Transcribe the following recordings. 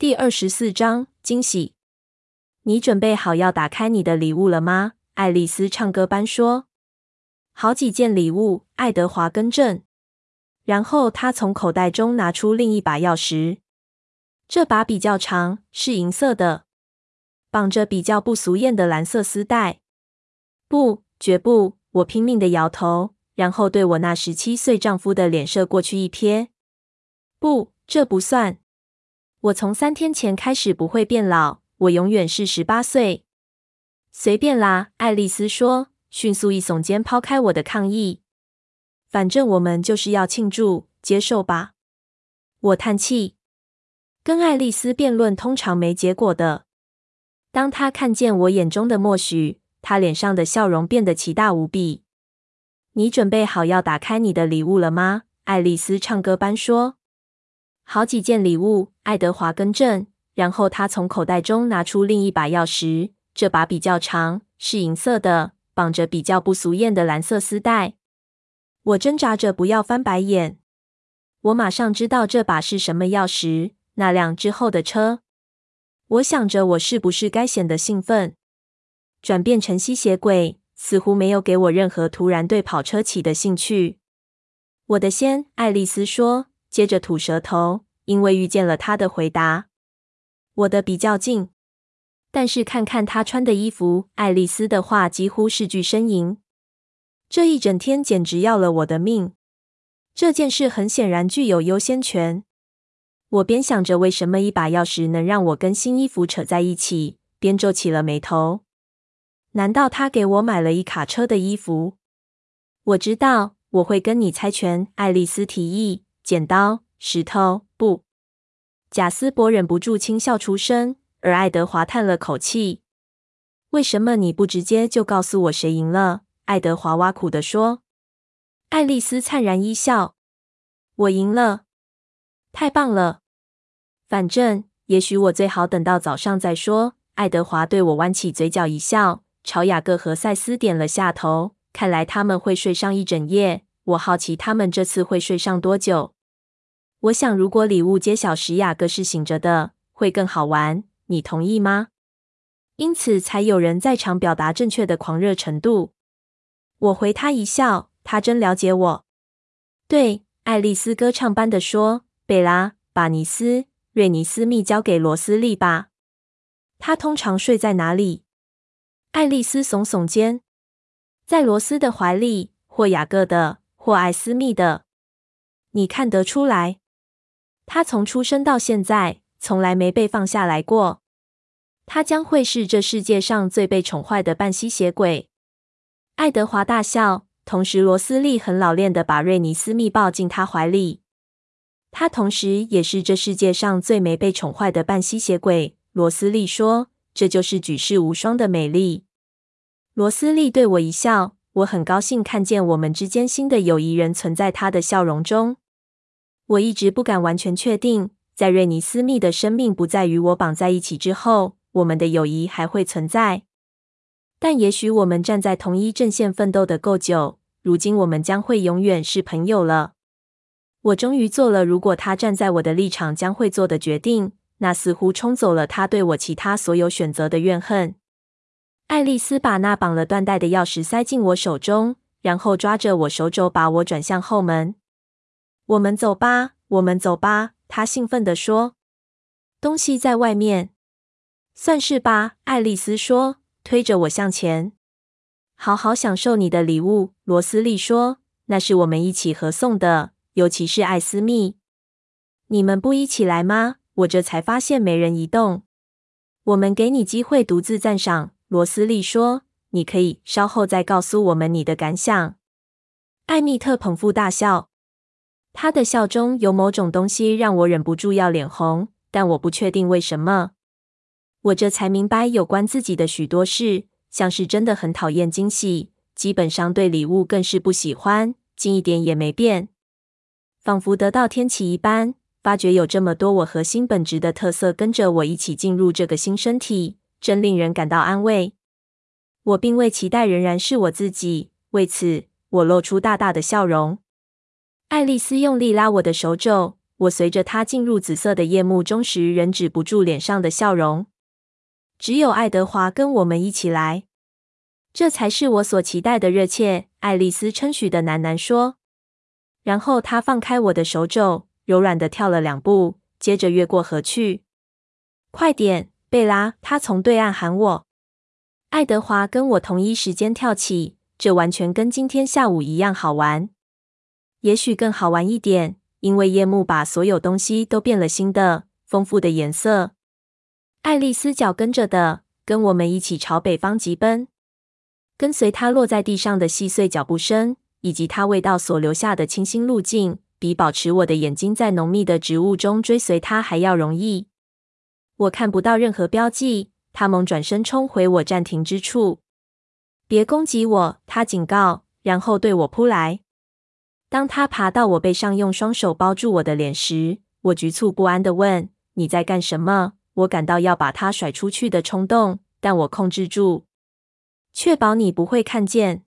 第二十四章惊喜。你准备好要打开你的礼物了吗？爱丽丝唱歌般说。好几件礼物，爱德华更正。然后他从口袋中拿出另一把钥匙，这把比较长，是银色的，绑着比较不俗艳的蓝色丝带。不，绝不！我拼命地摇头，然后对我那十七岁丈夫的脸射过去一瞥。不，这不算。我从三天前开始不会变老，我永远是十八岁。随便啦，爱丽丝说，迅速一耸肩抛开我的抗议。反正我们就是要庆祝，接受吧。我叹气，跟爱丽丝辩论通常没结果的。当她看见我眼中的默许，她脸上的笑容变得奇大无比。你准备好要打开你的礼物了吗？爱丽丝唱歌般说。好几件礼物，爱德华更正。然后他从口袋中拿出另一把钥匙，这把比较长，是银色的，绑着比较不俗艳的蓝色丝带。我挣扎着不要翻白眼。我马上知道这把是什么钥匙，那辆之后的车。我想着我是不是该显得兴奋，转变成吸血鬼，似乎没有给我任何突然对跑车起的兴趣。我的先，爱丽丝说。接着吐舌头，因为遇见了他的回答。我的比较近，但是看看他穿的衣服，爱丽丝的话几乎是句呻吟。这一整天简直要了我的命。这件事很显然具有优先权。我边想着为什么一把钥匙能让我跟新衣服扯在一起，边皱起了眉头。难道他给我买了一卡车的衣服？我知道我会跟你猜拳，爱丽丝提议。剪刀、石头、布。贾斯伯忍不住轻笑出声，而爱德华叹了口气。为什么你不直接就告诉我谁赢了？爱德华挖苦地说。爱丽丝灿然一笑：“我赢了，太棒了。反正，也许我最好等到早上再说。”爱德华对我弯起嘴角一笑，朝雅各和赛斯点了下头。看来他们会睡上一整夜。我好奇他们这次会睡上多久。我想，如果礼物揭晓时雅各是醒着的，会更好玩。你同意吗？因此才有人在场表达正确的狂热程度。我回他一笑，他真了解我。对，爱丽丝歌唱般的说：“贝拉，把尼斯·瑞尼斯密交给罗斯利吧。他通常睡在哪里？”爱丽丝耸耸肩，在罗斯的怀里，或雅各的，或艾斯密的。你看得出来。他从出生到现在，从来没被放下来过。他将会是这世界上最被宠坏的半吸血鬼。爱德华大笑，同时罗斯利很老练地把瑞尼斯密抱进他怀里。他同时也是这世界上最没被宠坏的半吸血鬼。罗斯利说：“这就是举世无双的美丽。”罗斯利对我一笑，我很高兴看见我们之间新的友谊仍存在他的笑容中。我一直不敢完全确定，在瑞尼斯密的生命不再与我绑在一起之后，我们的友谊还会存在。但也许我们站在同一阵线奋斗的够久，如今我们将会永远是朋友了。我终于做了如果他站在我的立场将会做的决定，那似乎冲走了他对我其他所有选择的怨恨。爱丽丝把那绑了缎带的钥匙塞进我手中，然后抓着我手肘，把我转向后门。我们走吧，我们走吧。他兴奋地说：“东西在外面，算是吧。”爱丽丝说，推着我向前。好好享受你的礼物，罗斯利说：“那是我们一起合送的，尤其是艾斯密。你们不一起来吗？”我这才发现没人移动。我们给你机会独自赞赏，罗斯利说：“你可以稍后再告诉我们你的感想。”艾蜜特捧腹大笑。他的笑中有某种东西让我忍不住要脸红，但我不确定为什么。我这才明白有关自己的许多事，像是真的很讨厌惊喜，基本上对礼物更是不喜欢，近一点也没变。仿佛得到天启一般，发觉有这么多我核心本质的特色跟着我一起进入这个新身体，真令人感到安慰。我并未期待仍然是我自己，为此我露出大大的笑容。爱丽丝用力拉我的手肘，我随着她进入紫色的夜幕中时，仍止不住脸上的笑容。只有爱德华跟我们一起来，这才是我所期待的热切。爱丽丝称许的喃喃说。然后她放开我的手肘，柔软的跳了两步，接着越过河去。快点，贝拉！她从对岸喊我。爱德华跟我同一时间跳起，这完全跟今天下午一样好玩，也许更好玩一点，因为夜幕把所有东西都变了新的、丰富的颜色。爱丽丝脚跟着的，跟我们一起朝北方疾奔，跟随她落在地上的细碎脚步声，以及她味道所留下的清新路径，比保持我的眼睛在浓密的植物中追随她还要容易。我看不到任何标记。他猛转身冲回我暂停之处，“别攻击我！”他警告，然后对我扑来。当他爬到我背上，用双手包住我的脸时，我局促不安地问：“你在干什么？”我感到要把他甩出去的冲动，但我控制住，确保你不会看见。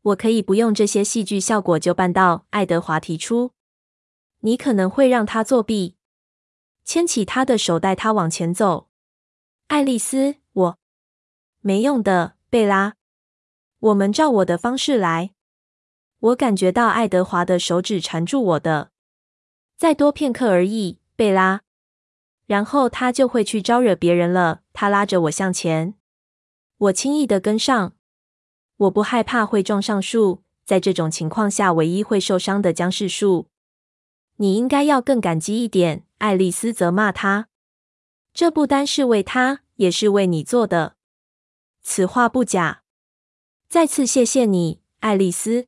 我可以不用这些戏剧效果就办到。爱德华提出：“你可能会让他作弊。”牵起他的手，带他往前走。爱丽丝，我没用的，贝拉。我们照我的方式来。我感觉到爱德华的手指缠住我的。再多片刻而已，贝拉。然后他就会去招惹别人了。他拉着我向前，我轻易的跟上。我不害怕会撞上树，在这种情况下，唯一会受伤的将是树。你应该要更感激一点，爱丽丝责骂他。这不单是为他，也是为你做的。此话不假。再次谢谢你，爱丽丝。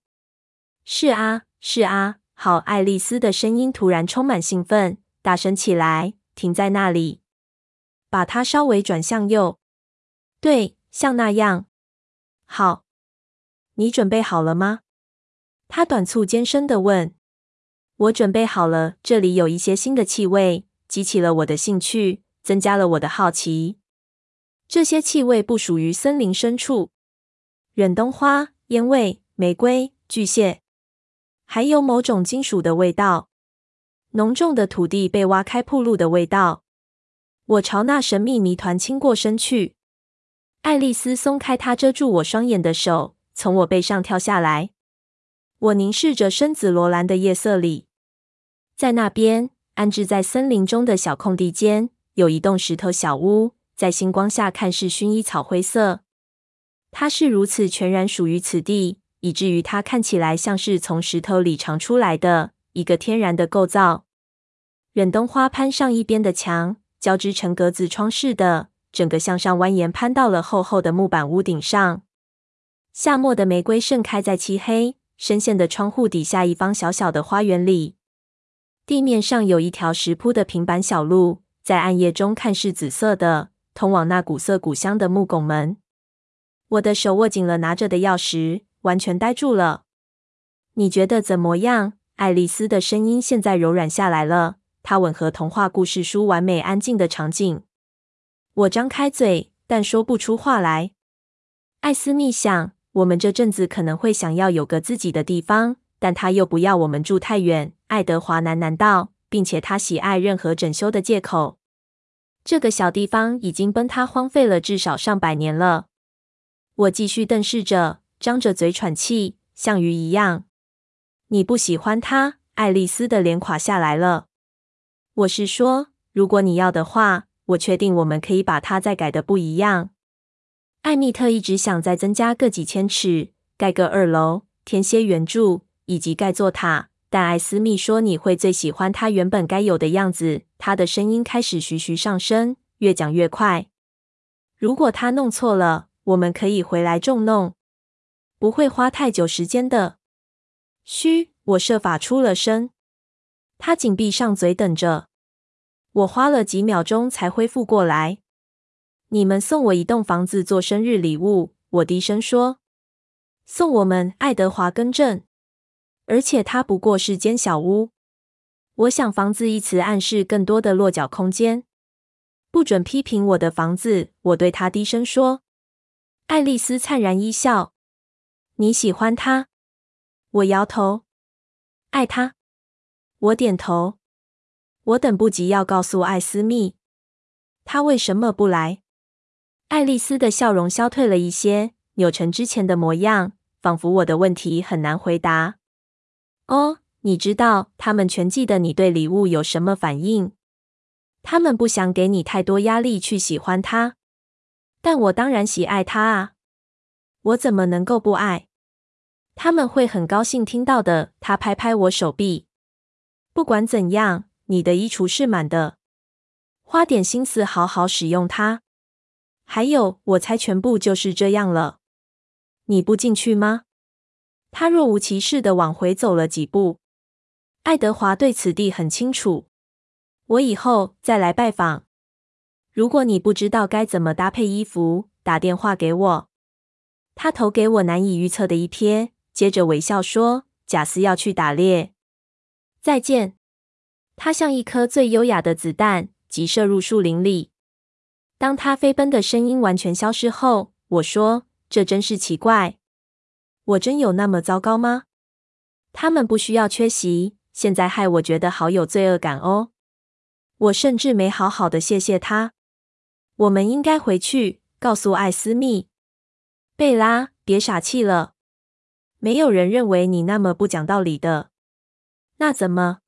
是啊，是啊。好，爱丽丝的声音突然充满兴奋，大声起来。停在那里，把它稍微转向右。对，像那样。好，你准备好了吗？他短促尖声地问。我准备好了。这里有一些新的气味，激起了我的兴趣。增加了我的好奇。这些气味不属于森林深处，忍冬花、烟味、玫瑰、巨蟹，还有某种金属的味道，浓重的土地被挖开铺路的味道。我朝那神秘谜团倾过身去。爱丽丝松开她遮住我双眼的手，从我背上跳下来。我凝视着深紫罗兰的夜色里，在那边安置在森林中的小空地间。有一栋石头小屋，在星光下看似薰衣草灰色。它是如此全然属于此地，以至于它看起来像是从石头里长出来的一个天然的构造。远东花攀上一边的墙，交织成格子窗似的，整个向上蜿蜒，攀到了厚厚的木板屋顶上。夏末的玫瑰盛开在漆黑深陷的窗户底下一方小小的花园里。地面上有一条石铺的平板小路。在暗夜中看是紫色的，通往那古色古香的木拱门。我的手握紧了拿着的钥匙，完全呆住了。你觉得怎么样？爱丽丝的声音现在柔软下来了，它吻合童话故事书完美安静的场景。我张开嘴，但说不出话来。艾斯密想，我们这阵子可能会想要有个自己的地方，但他又不要我们住太远。爱德华喃喃道，并且他喜爱任何整修的借口。这个小地方已经崩塌荒废了至少上百年了。我继续瞪视着，张着嘴喘气，像鱼一样。你不喜欢它？爱丽丝的脸垮下来了。我是说，如果你要的话，我确定我们可以把它再改的不一样。艾蜜特一直想再增加个几千尺，盖个二楼，添些圆柱，以及盖座塔。但艾斯密说：“你会最喜欢它原本该有的样子。”他的声音开始徐徐上升，越讲越快。如果他弄错了，我们可以回来重弄，不会花太久时间的。嘘，我设法出了声。他紧闭上嘴，等着。我花了几秒钟才恢复过来。你们送我一栋房子做生日礼物，我低声说。送我们，爱德华更正。而且它不过是间小屋。我想“房子”一词暗示更多的落脚空间。不准批评我的房子，我对他低声说。爱丽丝灿然一笑。你喜欢他？我摇头。爱他？我点头。我等不及要告诉艾斯密，他为什么不来。爱丽丝的笑容消退了一些，扭成之前的模样，仿佛我的问题很难回答。哦，你知道他们全记得你对礼物有什么反应？他们不想给你太多压力去喜欢他，但我当然喜爱他啊！我怎么能够不爱？他们会很高兴听到的。他拍拍我手臂。不管怎样，你的衣橱是满的，花点心思好好使用它。还有，我猜全部就是这样了。你不进去吗？他若无其事地往回走了几步。爱德华对此地很清楚。我以后再来拜访。如果你不知道该怎么搭配衣服，打电话给我。他投给我难以预测的一瞥，接着微笑说：“贾斯要去打猎，再见。”他像一颗最优雅的子弹，急射入树林里。当他飞奔的声音完全消失后，我说：“这真是奇怪，我真有那么糟糕吗？他们不需要缺席，现在害我觉得好有罪恶感哦。我甚至没好好的谢谢他。我们应该回去告诉艾斯密。贝拉，别傻气了，没有人认为你那么不讲道理的。那怎么？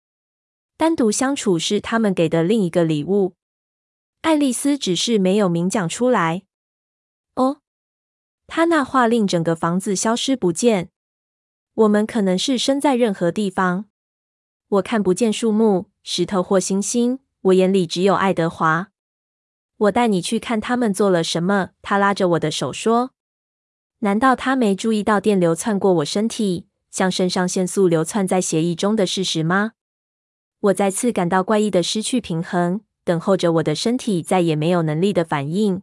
单独相处是他们给的另一个礼物。”爱丽丝只是没有明讲出来。哦，她那话令整个房子消失不见。我们可能是身在任何地方。我看不见树木、石头或星星，我眼里只有爱德华。我带你去看他们做了什么。他拉着我的手说：“难道他没注意到电流窜过我身体，像肾上腺素流窜在血液中的事实吗？”我再次感到怪异的失去平衡。等候着我的身体再也没有能力的反应，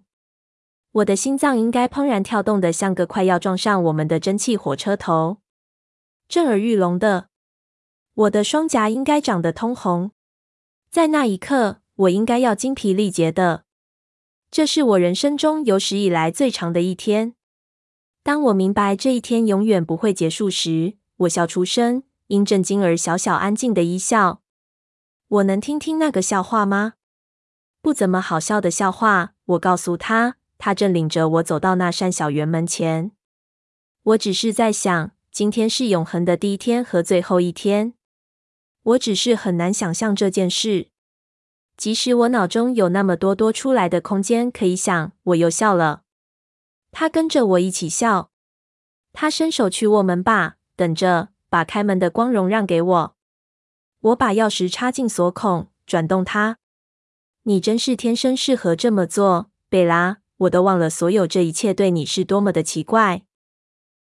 我的心脏应该怦然跳动的像个快要撞上我们的蒸汽火车头，震耳欲聋的。我的双颊应该长得通红，在那一刻，我应该要精疲力竭的。这是我人生中有史以来最长的一天。当我明白这一天永远不会结束时，我笑出声，因震惊而小小安静的一笑。我能听听那个笑话吗？不怎么好笑的笑话，我告诉他，他正领着我走到那扇小圆门前。我只是在想，今天是永恒的第一天和最后一天。我只是很难想象这件事，即使我脑中有那么多多出来的空间可以想。我又笑了，他跟着我一起笑。他伸手去握门把，等着把开门的光荣让给我。我把钥匙插进锁孔，转动它。你真是天生适合这么做，贝拉。我都忘了所有这一切对你是多么的奇怪。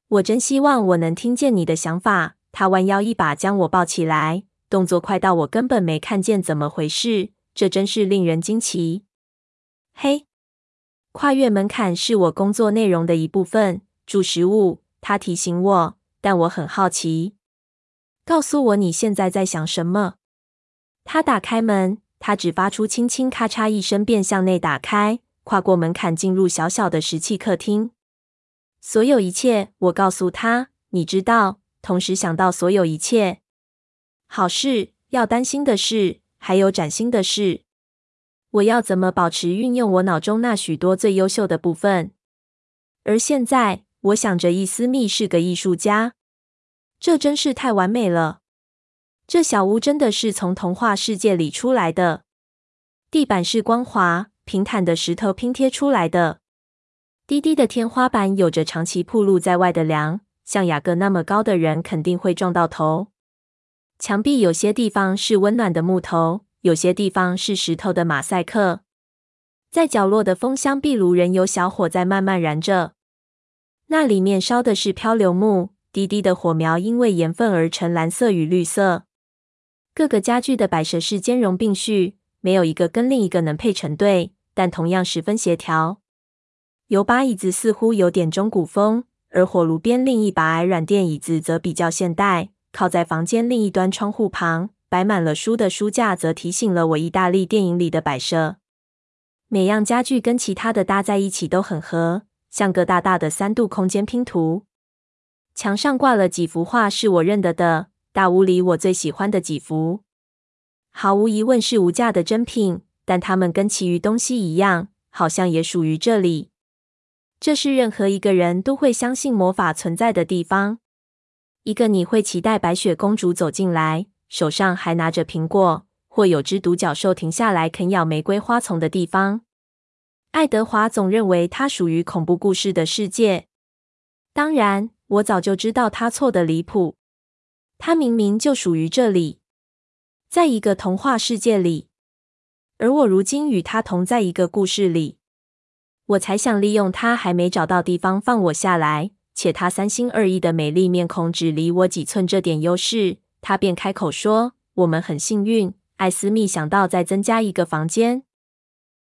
我真希望我能听见你的想法。他弯腰一把将我抱起来，动作快到我根本没看见怎么回事。这真是令人惊奇。嘿，跨越门槛是我工作内容的一部分。煮食物，他提醒我，但我很好奇。告诉我你现在在想什么？他打开门。它只发出轻轻咔嚓一声，便向内打开，跨过门槛，进入小小的石器客厅。所有一切，我告诉他，你知道，同时想到所有一切，好事，要担心的事，还有崭新的事。我要怎么保持运用我脑中那许多最优秀的部分？而现在，我想着伊斯密是个艺术家，这真是太完美了。这小屋真的是从童话世界里出来的。地板是光滑平坦的石头拼贴出来的，低低的天花板有着长期暴露在外的梁，像雅各那么高的人肯定会撞到头。墙壁有些地方是温暖的木头，有些地方是石头的马赛克。在角落的风箱壁炉仍有小火在慢慢燃着，那里面烧的是漂流木，低低的火苗因为盐分而呈蓝色与绿色。各个家具的摆设是兼容并蓄，没有一个跟另一个能配成对，但同样十分协调。有把椅子似乎有点中古风，而火炉边另一把矮软垫椅子则比较现代。靠在房间另一端窗户旁，摆满了书的书架则提醒了我意大利电影里的摆设。每样家具跟其他的搭在一起都很合，像个大大的三度空间拼图。墙上挂了几幅画，是我认得的。大屋里我最喜欢的几幅，毫无疑问是无价的珍品，但它们跟其余东西一样，好像也属于这里。这是任何一个人都会相信魔法存在的地方。一个你会期待白雪公主走进来，手上还拿着苹果，或有只独角兽停下来啃咬玫瑰花丛的地方。爱德华总认为它属于恐怖故事的世界。当然，我早就知道他错得离谱。他明明就属于这里，在一个童话世界里，而我如今与他同在一个故事里。我才想利用他还没找到地方放我下来，且他三心二意的美丽面孔只离我几寸这点优势，他便开口说：“我们很幸运。”艾斯密想到再增加一个房间，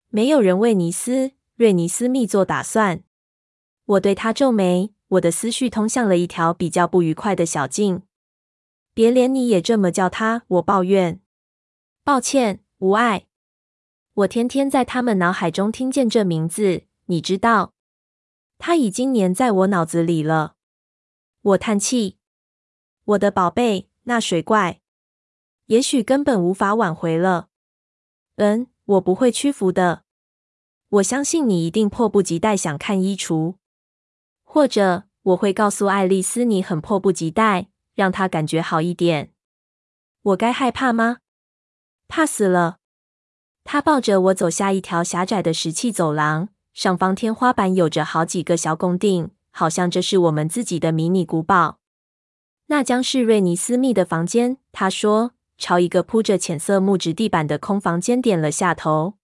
没有人为尼斯瑞尼斯密做打算。我对他皱眉，我的思绪通向了一条比较不愉快的小径。别连你也这么叫他，我抱怨。抱歉，无碍。我天天在他们脑海中听见这名字。你知道，它已经粘在我脑子里了。我叹气，我的宝贝，那水怪，也许根本无法挽回了。嗯，我不会屈服的。我相信你一定迫不及待想看衣橱，或者我会告诉爱丽丝你很迫不及待，让她感觉好一点。我该害怕吗？怕死了。他抱着我走下一条狭窄的石砌走廊。上方天花板有着好几个小拱顶，好像这是我们自己的迷你古堡。那将是瑞尼斯密的房间，他说，朝一个铺着浅色木质地板的空房间点了下头。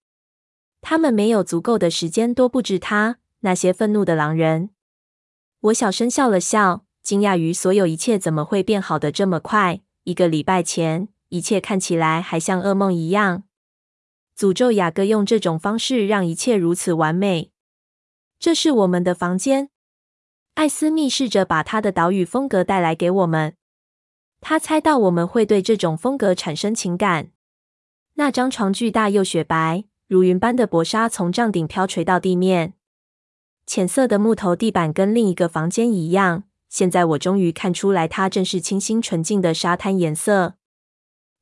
他们没有足够的时间多布置他。那些愤怒的狼人。我小声笑了笑，惊讶于所有一切怎么会变好的这么快。一个礼拜前，一切看起来还像噩梦一样。诅咒雅各用这种方式让一切如此完美。这是我们的房间。艾斯密试着把他的岛屿风格带来给我们。他猜到我们会对这种风格产生情感。那张床巨大又雪白，如云般的薄纱从帐顶飘垂到地面。浅色的木头地板跟另一个房间一样。现在我终于看出来，它正是清新纯净的沙滩颜色。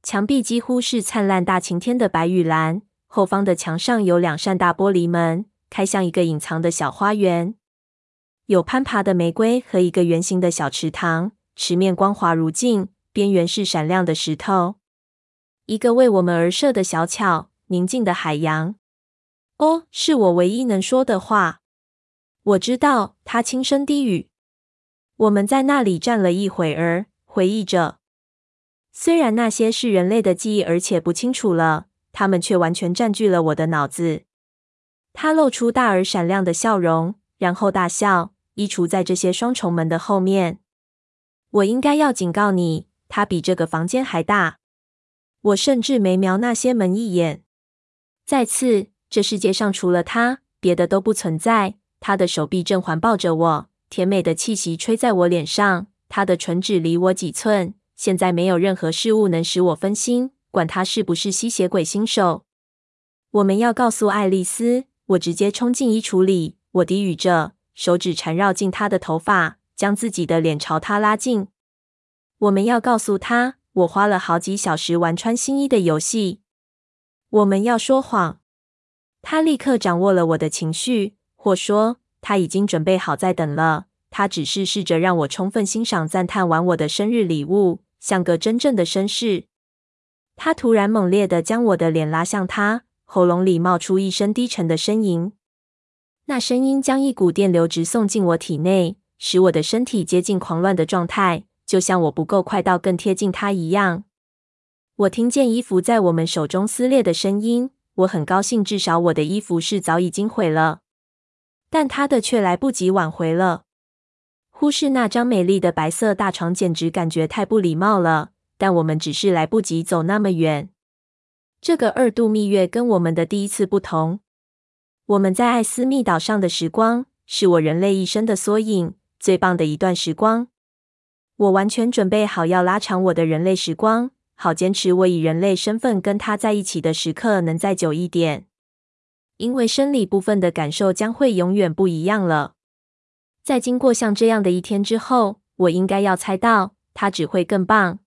墙壁几乎是灿烂大晴天的白与蓝，后方的墙上有两扇大玻璃门，开向一个隐藏的小花园。有攀爬的玫瑰和一个圆形的小池塘，池面光滑如镜，边缘是闪亮的石头。一个为我们而设的小巧宁静的海洋。哦，是我唯一能说的话。我知道，他轻声低语。我们在那里站了一会儿，回忆着。虽然那些是人类的记忆，而且不清楚了，他们却完全占据了我的脑子。他露出大而闪亮的笑容，然后大笑。衣橱在这些双重门的后面。我应该要警告你，它比这个房间还大。我甚至没瞄那些门一眼。再次，这世界上除了他，别的都不存在。他的手臂正环抱着我，甜美的气息吹在我脸上，他的唇只离我几寸。现在没有任何事物能使我分心，管他是不是吸血鬼新手。我们要告诉爱丽丝。我直接冲进衣橱里，我低语着，手指缠绕进他的头发，将自己的脸朝他拉近。我们要告诉他，我花了好几小时玩穿新衣的游戏。我们要说谎。他立刻掌握了我的情绪，或说他已经准备好在等了。他只是试着让我充分欣赏、赞叹完我的生日礼物。像个真正的绅士，他突然猛烈地将我的脸拉向他，喉咙里冒出一声低沉的呻吟。那声音将一股电流直送进我体内，使我的身体接近狂乱的状态，就像我不够快到更贴近他一样。我听见衣服在我们手中撕裂的声音，我很高兴，至少我的衣服是早已经毁了，但他的却来不及挽回了。忽视那张美丽的白色大床，简直感觉太不礼貌了。但我们只是来不及走那么远。这个二度蜜月跟我们的第一次不同。我们在艾斯密岛上的时光，是我人类一生的缩影，最棒的一段时光。我完全准备好要拉长我的人类时光，好坚持我以人类身份跟他在一起的时刻能再久一点。因为生理部分的感受将会永远不一样了。在经过像这样的一天之后，我应该要猜到它只会更棒。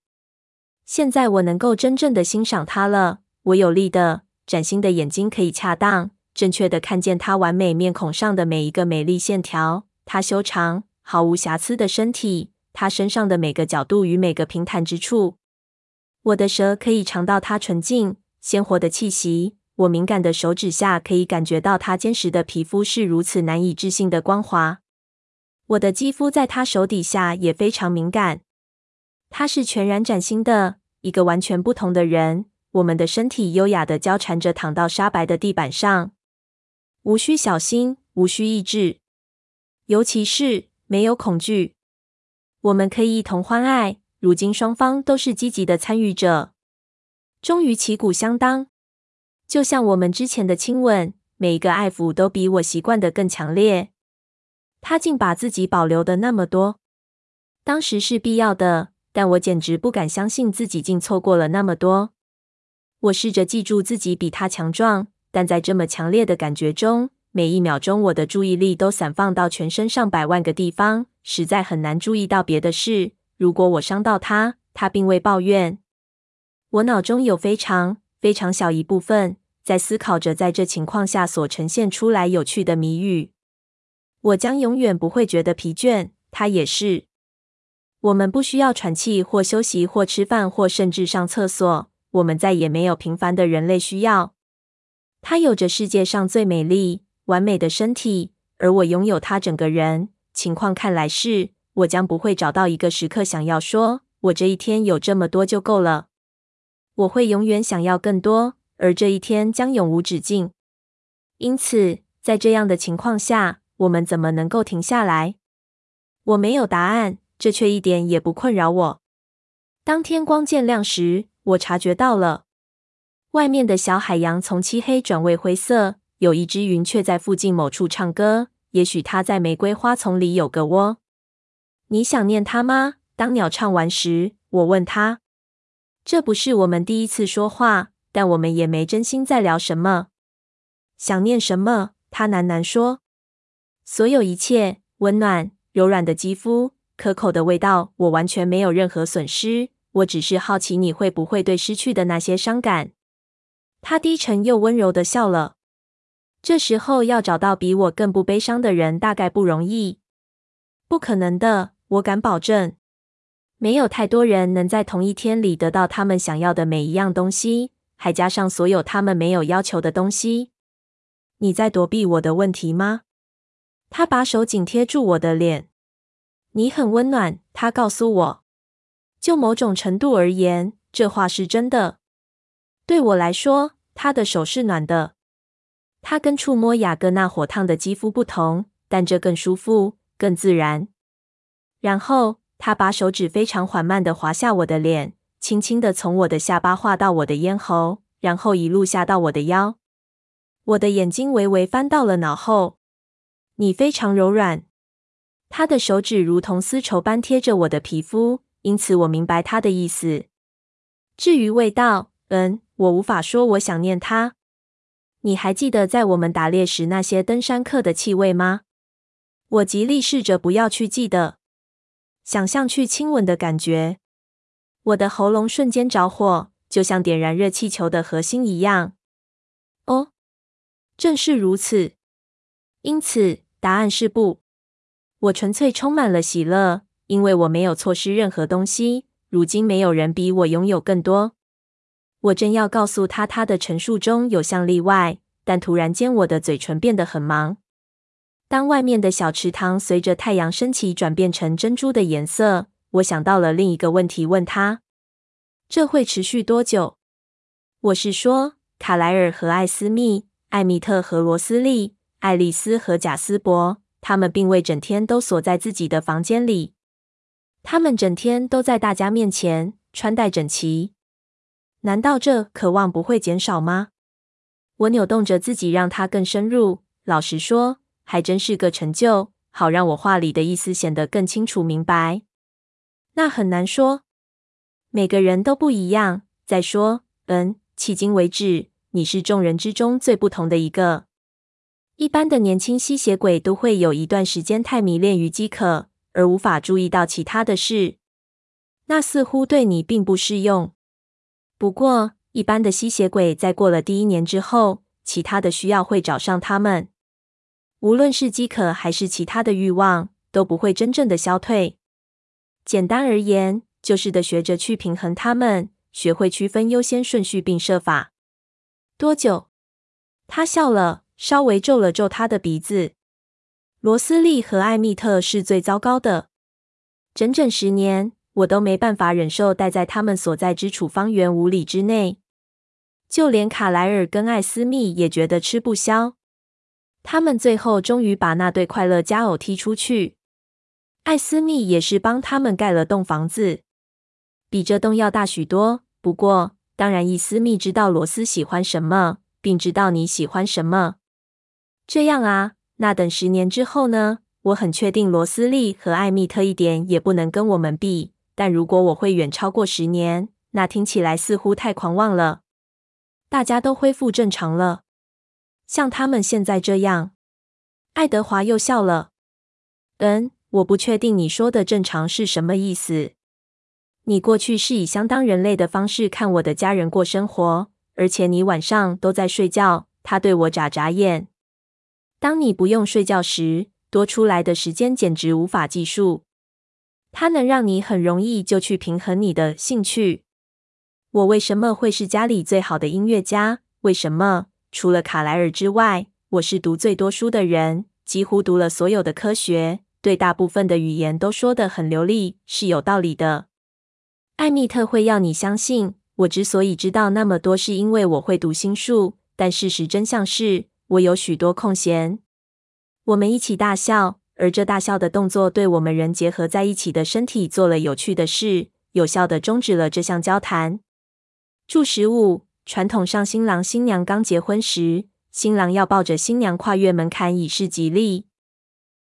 现在我能够真正的欣赏他了。我有力的、崭新的眼睛可以恰当、正确的看见他完美面孔上的每一个美丽线条，他修长、毫无瑕疵的身体，他身上的每个角度与每个平坦之处。我的舌可以尝到它纯净、鲜活的气息。我敏感的手指下可以感觉到它坚实的皮肤是如此难以置信的光滑。我的肌肤在他手底下也非常敏感。他是全然崭新的，一个完全不同的人。我们的身体优雅的交缠着躺到沙白的地板上，无需小心，无需抑制，尤其是没有恐惧。我们可以一同欢爱。如今双方都是积极的参与者，终于旗鼓相当。就像我们之前的亲吻，每一个爱抚都比我习惯的更强烈。他竟把自己保留的那么多，当时是必要的，但我简直不敢相信自己竟错过了那么多。我试着记住自己比他强壮，但在这么强烈的感觉中，每一秒钟我的注意力都散放到全身上百万个地方，实在很难注意到别的事。如果我伤到他，他并未抱怨。我脑中有非常非常小一部分在思考着，在这情况下所呈现出来有趣的谜语。我将永远不会觉得疲倦，他也是。我们不需要喘气或休息或吃饭或甚至上厕所。我们再也没有平凡的人类需要。他有着世界上最美丽、完美的身体，而我拥有他整个人。情况看来是，我将不会找到一个时刻想要说，我这一天有这么多就够了。我会永远想要更多，而这一天将永无止境。因此，在这样的情况下，我们怎么能够停下来？我没有答案，这却一点也不困扰我。当天光渐亮时，我察觉到了，外面的小海洋从漆黑转为灰色，有一只云雀在附近某处唱歌。也许它在玫瑰花丛里有个窝。你想念它吗？当鸟唱完时，我问他。这不是我们第一次说话，但我们也没真心在聊什么。想念什么？他喃喃说。所有一切，温暖、柔软的肌肤、可口的味道，我完全没有任何损失。我只是好奇你会不会对失去的那些伤感。他低沉又温柔的笑了。这时候要找到比我更不悲伤的人，大概不容易。不可能的，我敢保证。没有太多人能在同一天里得到他们想要的每一样东西，还加上所有他们没有要求的东西。你在躲避我的问题吗？他把手紧贴住我的脸。你很温暖，他告诉我。就某种程度而言，这话是真的。对我来说，他的手是暖的。他跟触摸雅各那火烫的肌肤不同，但这更舒服、更自然。然后他把手指非常缓慢地滑下我的脸，轻轻地从我的下巴划到我的咽喉，然后一路下到我的腰。我的眼睛微微翻到了脑后。你非常柔软。他的手指如同丝绸般贴着我的皮肤。因此，我明白他的意思。至于味道，嗯，我无法说我想念他。你还记得在我们打猎时那些登山客的气味吗？我极力试着不要去记得，想象去亲吻的感觉。我的喉咙瞬间着火，就像点燃热气球的核心一样。哦，正是如此。因此，答案是不。我纯粹充满了喜乐。因为我没有错失任何东西，如今没有人比我拥有更多。我正要告诉他，他的陈述中有项例外，但突然间我的嘴唇变得很忙。当外面的小池塘随着太阳升起转变成珍珠的颜色，我想到了另一个问题，问他：这会持续多久？我是说，卡莱尔和艾斯密、艾米特和罗斯利、爱丽丝和贾斯伯，他们并未整天都锁在自己的房间里。他们整天都在大家面前穿戴整齐，难道这渴望不会减少吗？我扭动着自己，让它更深入。老实说，还真是个成就，好让我话里的意思显得更清楚明白。那很难说，每个人都不一样。再说，嗯，迄今为止，你是众人之中最不同的一个。一般的年轻吸血鬼都会有一段时间太迷恋于饥渴。而无法注意到其他的事，那似乎对你并不适用。不过，一般的吸血鬼在过了第一年之后，其他的需要会找上他们。无论是饥渴还是其他的欲望，都不会真正的消退。简单而言，就是的学着去平衡他们，学会区分优先顺序，并设法。多久？他笑了，稍微皱了皱他的鼻子。罗斯利和艾蜜特是最糟糕的，整整十年，我都没办法忍受待在他们所在之处方圆五里之内。就连卡莱尔跟艾斯密也觉得吃不消。他们最后终于把那对快乐佳偶踢出去。艾斯密也是帮他们盖了栋房子，比这栋要大许多。不过，当然，伊斯密知道罗斯喜欢什么，并知道你喜欢什么。这样啊，那等十年之后呢？我很确定罗斯利和艾蜜特一点也不能跟我们比。但如果我会远超过十年，那听起来似乎太狂妄了。大家都恢复正常了，像他们现在这样。爱德华又笑了。嗯，我不确定你说的正常是什么意思。你过去是以相当人类的方式看我的家人过生活，而且你晚上都在睡觉。他对我眨眨眼。当你不用睡觉时，多出来的时间简直无法计数。它能让你很容易就去平衡你的兴趣。我为什么会是家里最好的音乐家？为什么？除了卡莱尔之外，我是读最多书的人，几乎读了所有的科学，对大部分的语言都说得很流利，是有道理的。艾蜜特会要你相信，我之所以知道那么多，是因为我会读心术。但事实真相是，我有许多空闲。我们一起大笑，而这大笑的动作对我们人结合在一起的身体做了有趣的事，有效的终止了这项交谈。注十五：传统上，新郎新娘刚结婚时，新郎要抱着新娘跨越门槛以示吉利。